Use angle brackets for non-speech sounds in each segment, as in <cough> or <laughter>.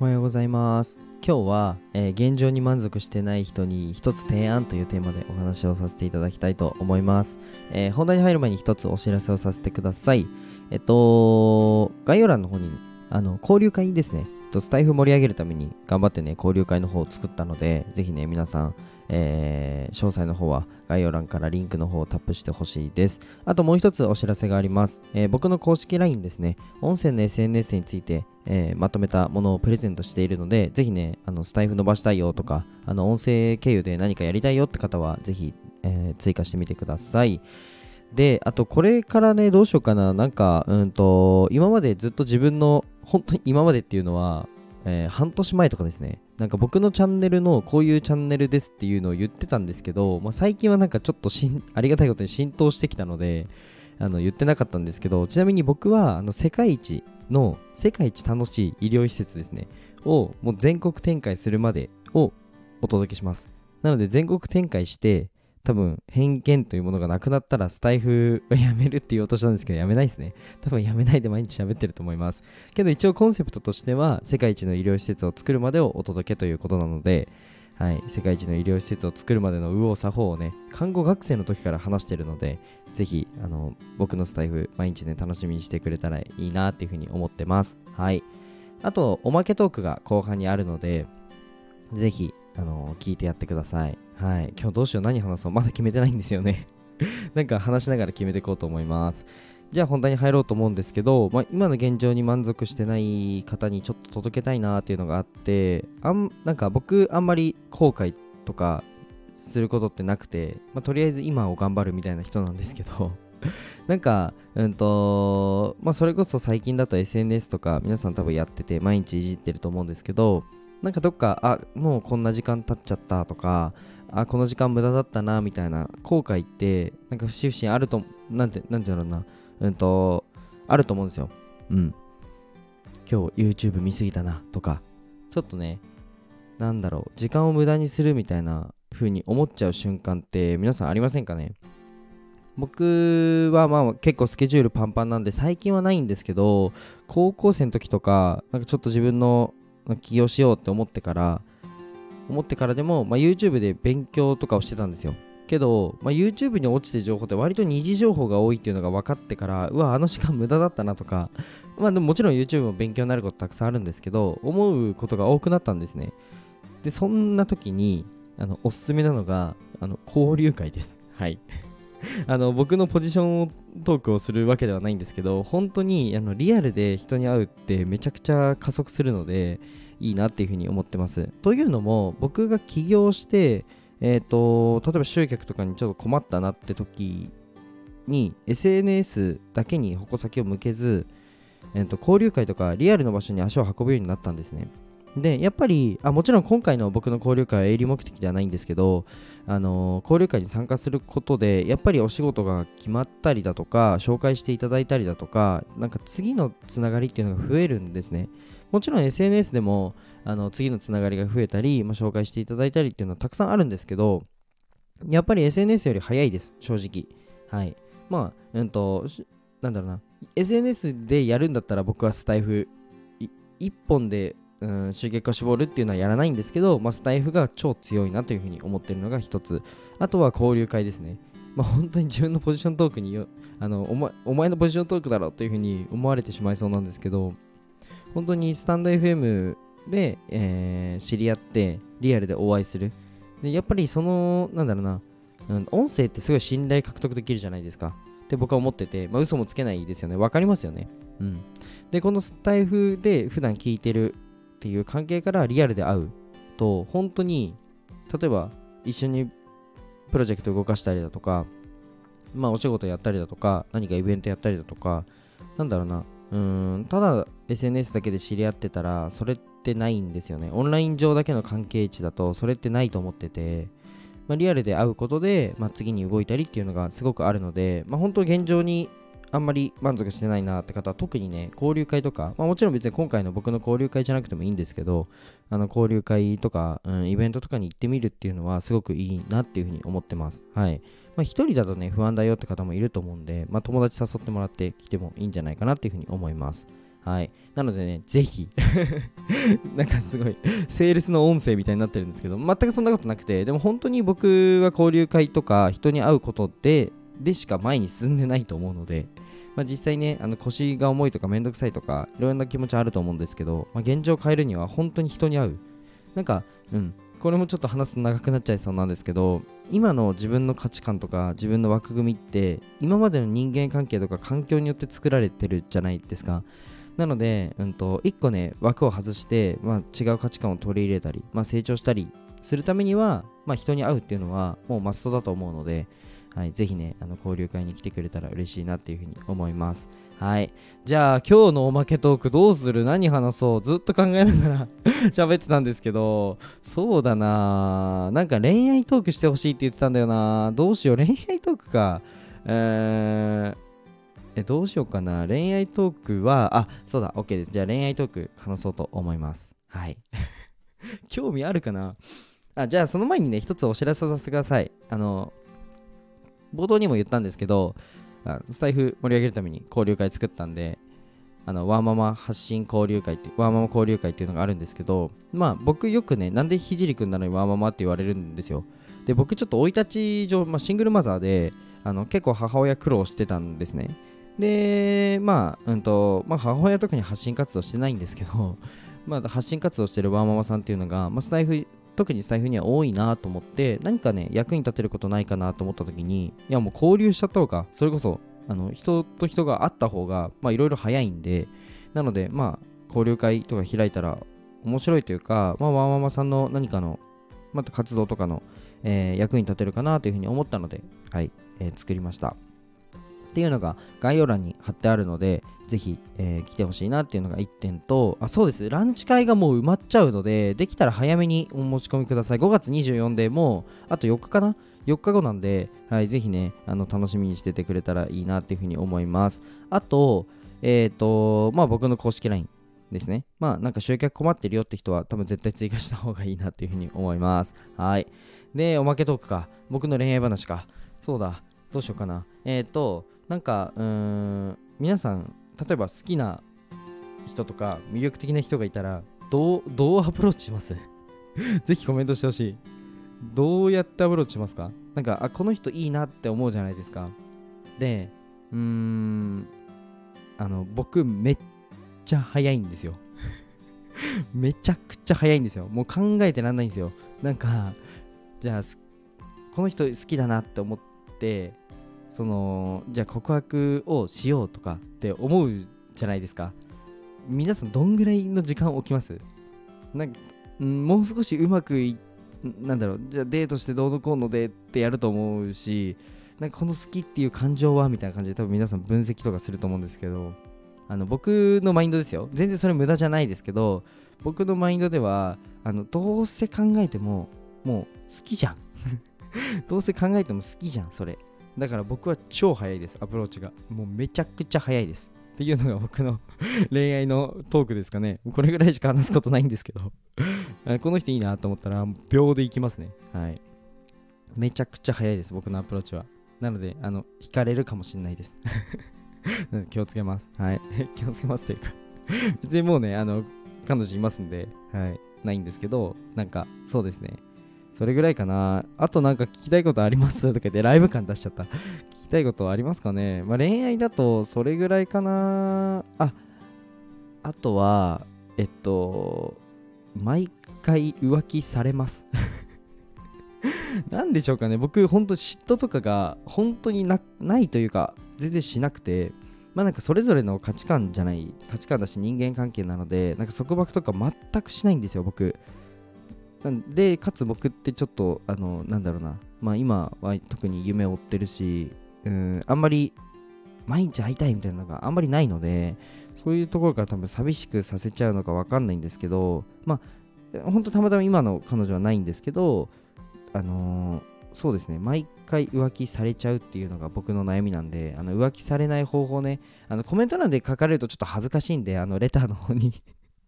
おはようございます。今日は、えー現状に満足してない人に一つ提案というテーマでお話をさせていただきたいと思います。えー本題に入る前に一つお知らせをさせてください。えっと、概要欄の方に、あの、交流会ですね。とスタイフ盛り上げるために頑張ってね、交流会の方を作ったので、ぜひね、皆さん、えー詳細の方は概要欄からリンクの方をタップしてほしいです。あともう一つお知らせがあります。えー僕の公式 LINE ですね、音声の SNS について、えーまとめたものをプレゼントしているので、ぜひね、あのスタイフ伸ばしたいよとか、あの音声経由で何かやりたいよって方は、ぜひ、え追加してみてください。で、あとこれからね、どうしようかな。なんか、うんと、今までずっと自分の、本当に今までっていうのは、えー半年前とかですね、なんか僕のチャンネルのこういうチャンネルですっていうのを言ってたんですけど、まあ、最近はなんかちょっとしんありがたいことに浸透してきたので、あの言ってなかったんですけど、ちなみに僕はあの世界一の世界一楽しい医療施設ですね、をもう全国展開するまでをお届けします。なので全国展開して、多分偏見というものがなくなったらスタイフはやめるって言おうとしたんですけど、やめないですね。多分やめないで毎日喋ってると思います。けど一応コンセプトとしては、世界一の医療施設を作るまでをお届けということなので、はい、世界一の医療施設を作るまでの右往左往をね、看護学生の時から話してるので、ぜひ、あの、僕のスタイフ、毎日ね、楽しみにしてくれたらいいなっていうふうに思ってます。はい。あと、おまけトークが後半にあるので、ぜひ、あの、聞いてやってください。はい。今日どうしよう、何話そう、まだ決めてないんですよね。<laughs> なんか話しながら決めていこうと思います。じゃあ本題に入ろうと思うんですけど、まあ、今の現状に満足してない方にちょっと届けたいなっていうのがあってあんなんか僕あんまり後悔とかすることってなくて、まあ、とりあえず今を頑張るみたいな人なんですけど <laughs> なんかうんとまあそれこそ最近だと SNS とか皆さん多分やってて毎日いじってると思うんですけどなんかどっかあもうこんな時間経っちゃったとかあこの時間無駄だったなみたいな後悔ってなんか節々あるとなんてなんていうのなうんと、あると思うんですよ。うん。今日 YouTube 見すぎたなとか、ちょっとね、なんだろう、時間を無駄にするみたいな風に思っちゃう瞬間って皆さんありませんかね？僕はまあ結構スケジュールパンパンなんで最近はないんですけど、高校生の時とか、なんかちょっと自分の起業しようって思ってから、思ってからでも、まあ、YouTube で勉強とかをしてたんですよ。けど、まあ、YouTube に落ちてる情報って割と二次情報が多いっていうのが分かってからうわあの時間無駄だったなとかまあでももちろん YouTube も勉強になることたくさんあるんですけど思うことが多くなったんですね。でそんな時にあのおすすめなのがあの交流会です。はい。<laughs> あの僕のポジショントークをするわけではないんですけど本当にあのリアルで人に会うってめちゃくちゃ加速するのでいいなっていうふうに思ってます。というのも僕が起業してえー、と例えば集客とかにちょっと困ったなって時に SNS だけに矛先を向けず、えー、と交流会とかリアルの場所に足を運ぶようになったんですね。でやっぱりあもちろん今回の僕の交流会は営利目的ではないんですけど、あの交流会に参加することでやっぱりお仕事が決まったりだとか紹介していただいたりだとかなんか次のつながりっていうのが増えるんですね。もちろん SNS でもあの次のつながりが増えたり、まあ、紹介していただいたりっていうのはたくさんあるんですけどやっぱり SNS より早いです正直。はい。まあうんとなんだろうな。SNS でやるんだったら僕はスタイフい一本でうん集客を絞るっていうのはやらないんですけど、まあ、スタイフが超強いなというふうに思ってるのが一つ。あとは交流会ですね。まあ本当に自分のポジショントークにあのお前お前のポジショントークだろっていうふうに思われてしまいそうなんですけど本当にスタンド FM で、えー知り合ってリアルでお会いする。でやっぱりそのなんだろうな、うん、音声ってすごい信頼獲得できるじゃないですか。って僕は思ってて、まあ、嘘もつけないですよね。わかりますよね。うん。でこのスタイフで普段聞いてるっていう関係からリアルで会うと本当に例えば一緒にプロジェクト動かしたりだとかまあお仕事やったりだとか何かイベントやったりだとかなんだろうな。うんただ SNS だけで知り合ってたらそれってないんですよね。オンライン上だけの関係値だとそれってないと思ってて、まあ、リアルで会うことで、まあ、次に動いたりっていうのがすごくあるので、まあ、本当現状にあんまり満足してないなって方は特にね交流会とか、まあ、もちろん別に今回の僕の交流会じゃなくてもいいんですけどあの交流会とか、うん、イベントとかに行ってみるっていうのはすごくいいなっていうふうに思ってますはいまあ、一人だとね、不安だよって方もいると思うんで、まあ、友達誘ってもらって来てもいいんじゃないかなっていうふうに思います。はい。なのでね、ぜひ <laughs> なんかすごい、セールスの音声みたいになってるんですけど、全くそんなことなくて、でも本当に僕は交流会とか人に会うことで、でしか前に進んでないと思うので、まあ、実際ね、あの腰が重いとかめんどくさいとか、いろんな気持ちあると思うんですけど、まあ、現状を変えるには本当に人に会う。なんか、うん、これもちょっと話すと長くなっちゃいそうなんですけど、今の自分の価値観とか自分の枠組みって、今までの人間関係とか環境によって作られてるじゃないですか。なので、うんと、1個ね、枠を外して、まあ、違う価値観を取り入れたり、まあ、成長したりするためには、まあ、人に会うっていうのはもうマストだと思うので、はい、ぜひね、あの交流会に来てくれたら嬉しいなっていうふうに思います。はい。じゃあ、今日のおまけトークどうする？何話そう？ずっと考えながら <laughs> 喋ってたんですけど、そうだななんか恋愛トークしてほしいって言ってたんだよなどうしよう、恋愛トークか。えー、え、どうしようかな。恋愛トークは、あ、そうだ、OK です。じゃあ恋愛トーク話そうと思います。はい。<laughs> 興味あるかな？あ、じゃあその前にね、一つお知らせをさせてください。あの、冒頭にも言ったんですけど、スタイフ盛り上げるために交流会作ったんで、あのワーママ発信交流会ってワーママ交流会っていうのがあるんですけどまあ僕よくねなんでひじりくんなのにワーママって言われるんですよ。で僕ちょっと生い立ち上、まあ、シングルマザーであの結構母親苦労してたんですね。で、まあ、うんと、まあ、母親特に発信活動してないんですけど、<laughs> まあ、発信活動してるワーママさんっていうのが、まあ、スタイフ、特にスタイフには多いなと思って、何かね、役に立てることないかなと思った時に、いや、もう交流しちゃった方が、それこそ、あの、人と人が会った方が、まあ、いろいろ早いんで、なので、まあ、交流会とか開いたら面白いというか、まあ、ワーママさんの何かの、また活動とかの、えー、役に立てるかなというふうに思ったので、はい、えー、作りました。っていうのが概要欄に貼ってあるので、ぜひ、えー、来てほしいなっていうのが1点と、あ、そうです。ランチ会がもう埋まっちゃうので、できたら早めにお持ち込みください。5月24でもう、あと4日かな ?4 日後なんで、はい、ぜひね、あの楽しみにしててくれたらいいなっていうふうに思います。あと、えっ、ー、と、まあ僕の公式 LINE ですね。まあなんか集客困ってるよって人は多分絶対追加した方がいいなっていうふうに思います。はい。で、おまけトークか。僕の恋愛話か。そうだ。どうしようかな。えっ、ー、と、なんかうーん皆さん例えば好きな人とか魅力的な人がいたらどうどうアプローチします？<laughs> ぜひコメントしてほしい。どうやってアプローチしますか？なんかあこの人いいなって思うじゃないですか。でうーんあの僕めっちゃ早いんですよ。<laughs> めちゃくちゃ早いんですよ。もう考えてらんないんですよ。なんかじゃあこの人好きだなって思ってそのじゃあ告白をしようとかって思うじゃないですか。皆さんどんぐらいの時間置きます？なんか、ん、もう少しうまくいなんだろうじゃあデートしてどうのこうのでってやると思うしなんかこの好きっていう感情はみたいな感じで多分皆さん分析とかすると思うんですけどあの僕のマインドですよ。全然それ無駄じゃないですけど僕のマインドではあのどうせ考えてももう好きじゃん。<laughs> どうせ考えても好きじゃんそれ。だから僕は超早いです、アプローチが。もうめちゃくちゃ早いです。っていうのが僕の <laughs> 恋愛のトークですかね。これぐらいしか話すことないんですけど <laughs> この人いいなと思ったら秒でいきますね。はい。めちゃくちゃ早いです、僕のアプローチは。なので、あの、惹かれるかもしれないです <laughs> 気をつけます。はい。気をつけますというか別にもうね、あの、彼女いますんで、はい。ないんですけど、なんか、そうですね。それぐらいかな。あとなんか聞きたいことありますとか言ってライブ感出しちゃった。聞きたいことありますかねまあ恋愛だとそれぐらいかな。あ、あとは、えっと、毎回浮気されます。<laughs> なんでしょうかね僕、本当嫉妬とかが本当にないというか、全然しなくて、まあなんかそれぞれの価値観じゃない、価値観だし人間関係なので、なんか束縛とか全くしないんですよ、僕。なんでかつ僕ってちょっとあのなんだろうな。まあ今は特に夢を追ってるしうんあんまり毎日会いたいみたいなのがあんまりないのでそういうところから多分寂しくさせちゃうのか分かんないんですけどまあ本当たまたま今の彼女はないんですけどあのー、そうですね。毎回浮気されちゃうっていうのが僕の悩みなんであの浮気されない方法ね。あのコメント欄で書かれるとちょっと恥ずかしいんであのレターの方に。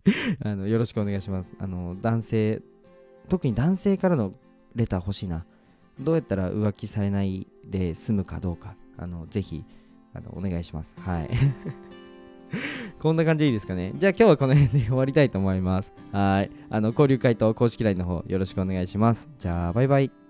<laughs> あのよろしくお願いします。あの男性特に男性からのレター欲しいな。どうやったら浮気されないで済むかどうか、あのぜひあのお願いします。はい。<laughs> こんな感じでいいですかね。じゃあ今日はこの辺で終わりたいと思います。はい。あの、交流会と公式 LINE の方よろしくお願いします。じゃあ、バイバイ。